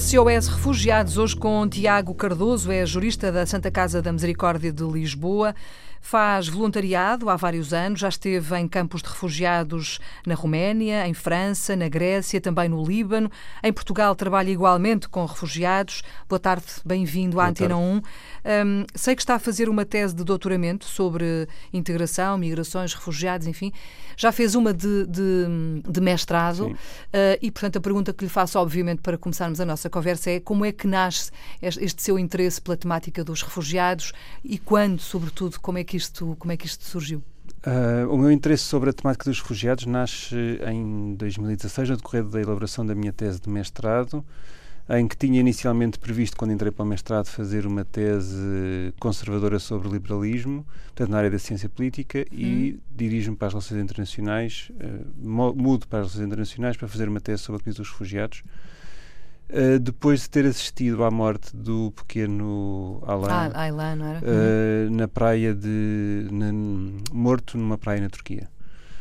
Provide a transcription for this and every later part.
SOS Refugiados, hoje com Tiago Cardoso, é jurista da Santa Casa da Misericórdia de Lisboa. Faz voluntariado há vários anos, já esteve em campos de refugiados na Roménia, em França, na Grécia, também no Líbano. Em Portugal trabalha igualmente com refugiados. Boa tarde, bem-vindo à Antena 1. Um, sei que está a fazer uma tese de doutoramento sobre integração, migrações, refugiados, enfim. Já fez uma de, de, de mestrado uh, e, portanto, a pergunta que lhe faço, obviamente, para começarmos a nossa conversa é como é que nasce este seu interesse pela temática dos refugiados e quando, sobretudo, como é que isto, como é que isto surgiu? Uh, o meu interesse sobre a temática dos refugiados nasce em 2016, no decorrer da elaboração da minha tese de mestrado em que tinha inicialmente previsto, quando entrei para o mestrado, fazer uma tese conservadora sobre liberalismo, portanto, na área da ciência política, hum. e dirijo-me para as relações internacionais, uh, mudo para as relações internacionais para fazer uma tese sobre a crise dos refugiados. Uh, depois de ter assistido à morte do pequeno Alan, ah, Aylan, uh, na praia de. Na, morto numa praia na Turquia.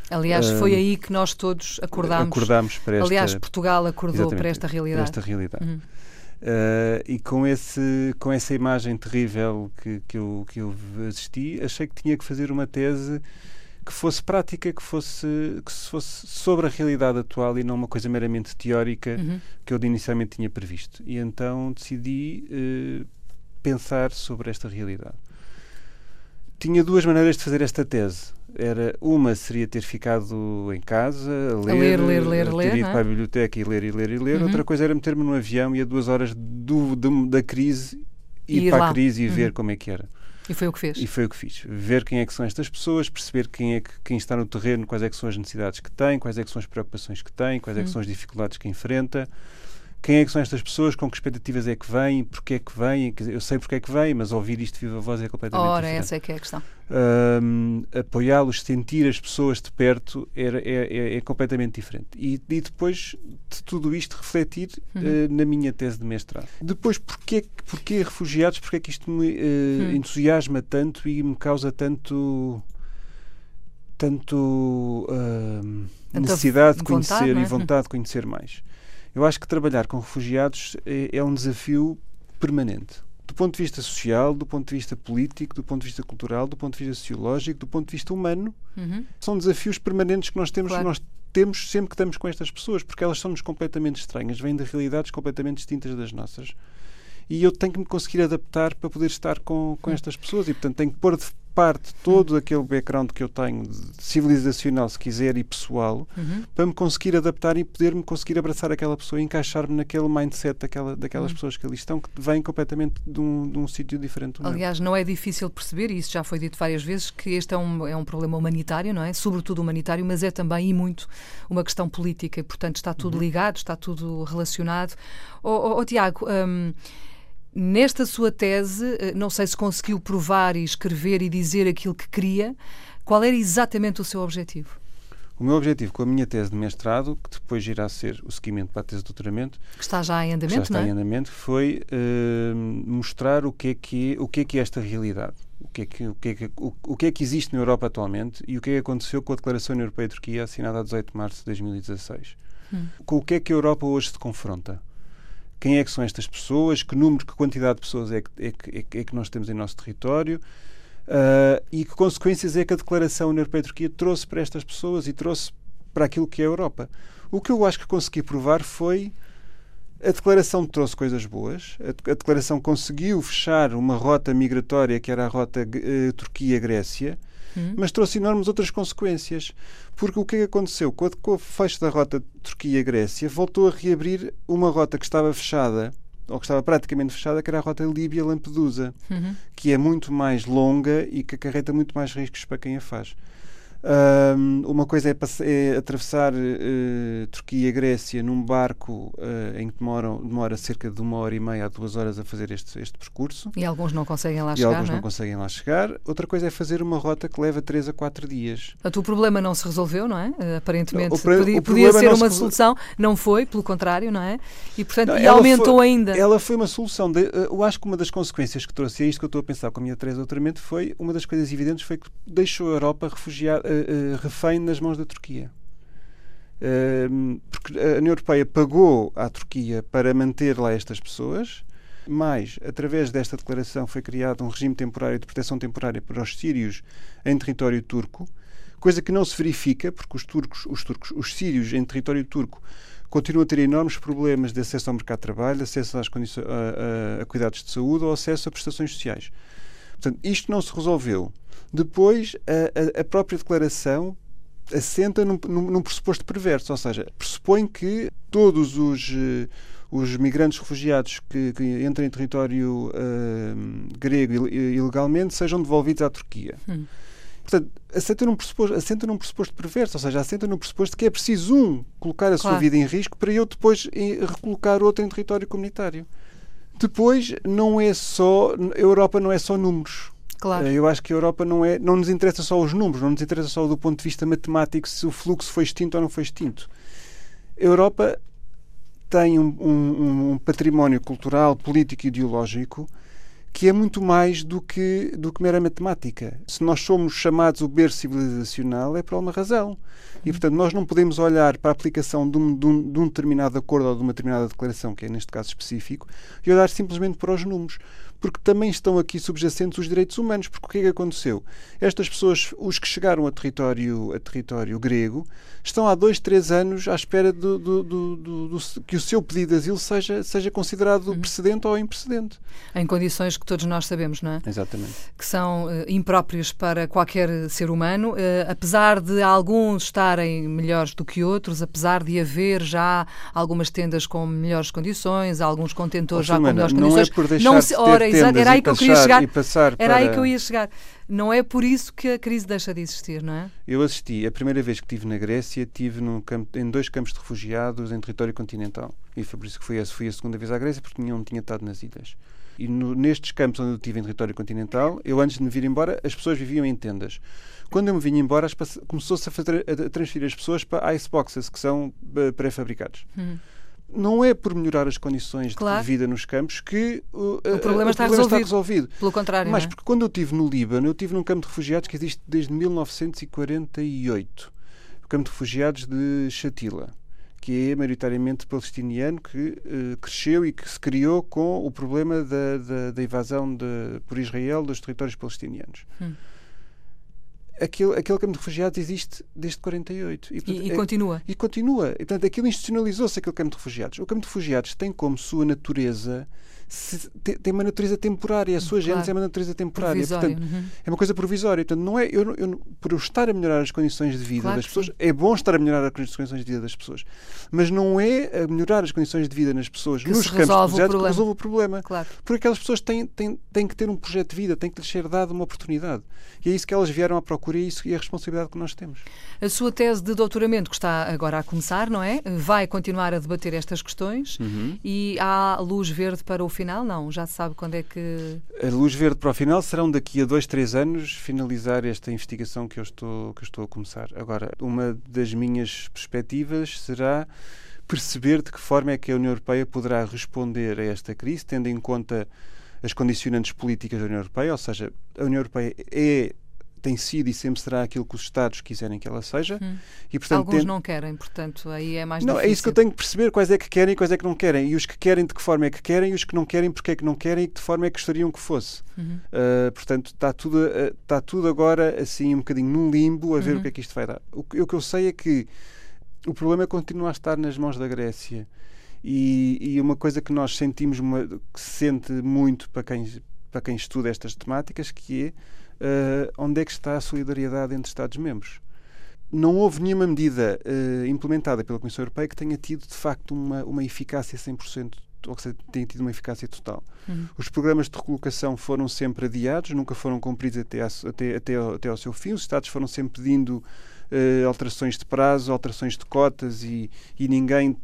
Aliás, foi aí que nós todos acordámos. Acordámos para esta... Aliás, Portugal acordou para esta realidade. Para esta realidade. Uhum. Uh, e com, esse, com essa imagem terrível que, que, eu, que eu assisti, achei que tinha que fazer uma tese que fosse prática, que fosse, que fosse sobre a realidade atual e não uma coisa meramente teórica uhum. que eu inicialmente tinha previsto. E então decidi uh, pensar sobre esta realidade. Tinha duas maneiras de fazer esta tese era uma seria ter ficado em casa a ler, a ler, ler, ler, ter ler, ido é? para a biblioteca e ler e ler e ler. Uhum. Outra coisa era meter-me no avião e a duas horas do, do da crise ir, ir para lá. a crise e uhum. ver como é que era. E foi o que fez. E foi o que fiz. Ver quem é que são estas pessoas, perceber quem é que quem está no terreno, quais é que são as necessidades que tem, quais é que são as preocupações que tem, quais é que uhum. são as dificuldades que enfrenta quem é que são estas pessoas, com que expectativas é que vêm, porque é que vêm, eu sei porque é que vêm, mas ouvir isto viva voz é completamente Ora, diferente. essa é que é a questão. Um, Apoiá-los, sentir as pessoas de perto era, é, é, é completamente diferente. E, e, depois de tudo isto refletir uhum. uh, na minha tese de mestrado. Depois, porquê, porquê refugiados? Porquê é que isto me uh, uhum. entusiasma tanto e me causa tanto tanto uh, necessidade de conhecer vontade, é? e vontade de conhecer mais. Eu acho que trabalhar com refugiados é, é um desafio permanente do ponto de vista social, do ponto de vista político, do ponto de vista cultural, do ponto de vista sociológico, do ponto de vista humano. Uhum. São desafios permanentes que nós temos, claro. nós temos sempre que estamos com estas pessoas, porque elas são-nos completamente estranhas, vêm de realidades completamente distintas das nossas. E eu tenho que me conseguir adaptar para poder estar com, com estas pessoas e, portanto, tenho que pôr de parte todo aquele background que eu tenho, civilizacional, se quiser, e pessoal, uhum. para me conseguir adaptar e poder-me conseguir abraçar aquela pessoa e encaixar-me naquele mindset daquela, daquelas uhum. pessoas que ali estão, que vêm completamente de um, de um sítio diferente Aliás, não é difícil perceber, e isso já foi dito várias vezes, que este é um, é um problema humanitário, não é? Sobretudo humanitário, mas é também e muito uma questão política, e portanto está tudo uhum. ligado, está tudo relacionado. Oh, oh, oh Tiago, um, Nesta sua tese, eh, não sei se conseguiu provar e escrever e dizer aquilo que queria. Qual era exatamente o seu objetivo? O meu objetivo com a minha tese de mestrado, que depois irá ser o seguimento para a tese de doutoramento, que está já em andamento, já está é? em andamento, foi uh, mostrar o que é que é, o que é que é esta realidade, o que é que o que é que, o, o que é que existe na Europa atualmente e o que é que aconteceu com a Declaração Europeia de Turquia assinada a 18 de março de 2016. Hum. Com o que é que a Europa hoje se confronta? Quem é que são estas pessoas, que número, que quantidade de pessoas é que, é que, é que nós temos em nosso território uh, e que consequências é que a Declaração União Europeia-Turquia trouxe para estas pessoas e trouxe para aquilo que é a Europa. O que eu acho que consegui provar foi a declaração trouxe coisas boas. A, declaração conseguiu fechar uma rota migratória que era a rota uh, Turquia-Grécia, Uhum. mas trouxe enormes outras consequências. Porque o que é que aconteceu? Com, com o fecho da rota Turquia-Grécia, voltou a reabrir uma rota que estava fechada ou que estava praticamente fechada, que era a rota Líbia-Lampedusa, uhum. que é muito mais longa e que acarreta muito mais riscos para quem a faz. Um, uma coisa é, é atravessar uh, Turquia e Grécia num barco uh, em que demoram, demora cerca de uma hora e meia a duas horas a fazer este, este percurso. E alguns não conseguem lá e chegar. E alguns não, é? conseguem lá chegar. Outra coisa é fazer uma rota que leva três a quatro dias. Portanto, o problema não se resolveu, não é? Aparentemente o, podia, podia ser uma solução, não foi, pelo contrário, não é? E, portanto, não, e aumentou foi, ainda. Ela foi uma solução. De, eh, eu acho que uma das consequências que trouxe, é isto que eu estou a pensar com a minha três doutoramento, foi uma das coisas evidentes foi que deixou a Europa refugiada, uh, refém nas mãos da Turquia. Uh, porque a União Europeia pagou à Turquia para manter lá estas pessoas, mas, através desta declaração, foi criado um regime temporário de proteção temporária para os sírios em território turco, coisa que não se verifica, porque os turcos, os turcos, os sírios em território turco continuam a ter enormes problemas de acesso ao mercado de trabalho, acesso às condições, a, a, a cuidados de saúde ou acesso a prestações sociais. Portanto, isto não se resolveu. Depois, a, a própria declaração assenta num, num, num, pressuposto perverso, ou seja, pressupõe que todos os, uh, os migrantes refugiados que, que entram em território uh, grego ilegalmente sejam devolvidos à Turquia. Hum. Portanto, assenta num, pressuposto, assenta num pressuposto perverso, ou seja, assenta num pressuposto que é preciso um colocar a claro. sua vida em risco para eu depois recolocar outro em território comunitário. Depois, não é só. A Europa não é só números. Claro. Eu acho que a Europa não é. Não nos interessa só os números, não nos interessa só do ponto de vista matemático se o fluxo foi extinto ou não foi extinto. A Europa tem um, um, um património cultural, político e ideológico que é muito mais do que, do que mera matemática. Se nós somos chamados o berço civilizacional, é por alguma razão. E, portanto, nós não podemos olhar para a aplicação de um, de, um, de um, determinado acordo ou de uma determinada declaração, que é neste caso específico, e olhar simplesmente para os números porque também estão aqui subjacentes os direitos humanos. Porque o que é que aconteceu? Estas pessoas, os que chegaram a território, a território grego, estão há dois, três anos à espera do, do, do, que o seu pedido de asilo seja, seja considerado uhum. precedente ou imprecedente. Em condições que todos nós sabemos, não é? Exatamente. Que são uh, impróprias para qualquer ser humano, uh, apesar de alguns estarem melhores do que outros, apesar de haver já algumas tendas com melhores condições, alguns contentores oh, já com melhores não condições. É por deixar não se, ora, Exato, era aí que eu queria chegar. Era para... aí que eu ia chegar. Não é por isso que a crise deixa de existir, não é? Eu assisti, a primeira vez que estive na Grécia, estive campo, em dois campos de refugiados em território continental. E foi por isso que fui, fui a segunda vez à Grécia, porque nenhum tinha estado nas ilhas. E no, nestes campos onde eu estive em território continental, eu antes de me vir embora, as pessoas viviam em tendas. Quando eu me vinha embora, começou-se a, a, transferir as pessoas para iceboxes, que são uh, pré-fabricados. Hum não é por melhorar as condições claro. de vida nos campos que uh, o problema, está, problema resolvido. está, resolvido. Pelo contrário. Mas é? porque quando eu estive no Líbano, eu estive num campo de refugiados que existe desde 1948 o campo de refugiados de Shatila que é maioritariamente palestiniano, que uh, cresceu e que se criou com o problema da, da, da invasão de, por Israel dos territórios palestinianos. Hum aquele, aquele campo de refugiados existe desde 48. E, portanto, e, e é, continua. E continua. E, portanto, aquilo institucionalizou-se, aquele campo de refugiados. O campo de refugiados tem como sua natureza se, tem, uma natureza temporária, a sua claro. gênese é uma natureza temporária. Portanto, uhum. É uma coisa provisória. Portanto, não é, eu, eu, por eu estar a melhorar as condições de vida claro das pessoas, sim. é bom estar a melhorar as condições de vida das pessoas. Mas não é a melhorar as condições de vida nas pessoas que nos campos de refugiados que resolve o problema. Claro. Porque aquelas pessoas têm, têm, têm que ter um projeto de vida, têm que lhes ser dado uma oportunidade. E é isso que elas vieram à procura e é isso e é a responsabilidade que nós temos. A sua tese de doutoramento, que está agora a começar, não é? Vai continuar a debater estas questões uhum. e há luz verde para o final? Não, já se sabe quando é que. A luz verde para o final serão daqui a dois, três anos finalizar esta investigação que eu estou, que eu estou a começar. Agora, uma das minhas perspectivas será perceber de que forma é que a União Europeia poderá responder a esta crise, tendo em conta as condicionantes políticas da União Europeia, ou seja, a União Europeia é tem sido e sempre será aquilo que os Estados quiserem que ela seja. Hum. E, portanto, Alguns tem... não querem, portanto, aí é mais não, difícil. É isso que eu tenho que perceber, quais é que querem e quais é que não querem. E os que querem, de que forma é que querem, e os que não querem, porque é que não querem e de que forma é que gostariam que fosse. Uhum. Uh, portanto, está tudo, uh, está tudo agora assim um bocadinho num limbo a ver uhum. o que é que isto vai dar. O, o que eu sei é que o problema continua a estar nas mãos da Grécia. E, e uma coisa que nós sentimos, uma, que se sente muito para quem, para quem estuda estas temáticas, que é uh, onde é que está a solidariedade entre Estados-membros. Não houve nenhuma medida uh, implementada pela Comissão Europeia que tenha tido, de facto, uma, uma eficácia 100%, ou que tenha tido uma eficácia total. Uhum. Os programas de recolocação foram sempre adiados, nunca foram cumpridos até, a, até, até, ao, até ao seu fim. Os Estados foram sempre pedindo Uh, alterações de prazo, alterações de cotas e, e ninguém,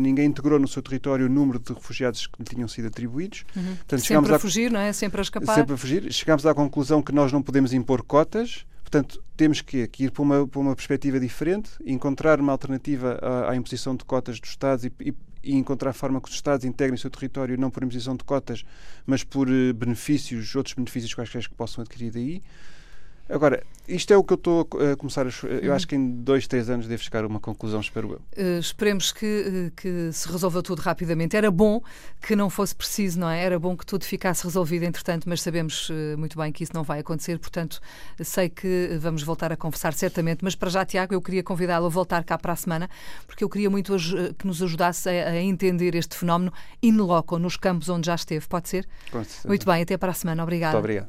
ninguém integrou no seu território o número de refugiados que lhe tinham sido atribuídos. Uhum. Portanto, sempre a, a fugir, não é? Sempre a escapar. Sempre a fugir. Chegámos à conclusão que nós não podemos impor cotas, portanto, temos que, que ir para uma, para uma perspectiva diferente, encontrar uma alternativa à, à imposição de cotas dos Estados e, e, e, encontrar forma que os Estados integrem o seu território não por imposição de cotas, mas por uh, benefícios, outros benefícios quaisquer que possam adquirir daí. Agora, isto é o que eu estou a começar a. Eu acho que em dois, três anos devo chegar a uma conclusão, espero eu. Uh, esperemos que, uh, que se resolva tudo rapidamente. Era bom que não fosse preciso, não é? Era bom que tudo ficasse resolvido, entretanto, mas sabemos uh, muito bem que isso não vai acontecer, portanto, sei que vamos voltar a conversar certamente. Mas para já, Tiago, eu queria convidá-lo a voltar cá para a semana, porque eu queria muito que nos ajudasse a, a entender este fenómeno in loco, nos campos onde já esteve. Pode ser? Com certeza. Muito bem, até para a semana. Obrigada. Muito obrigado.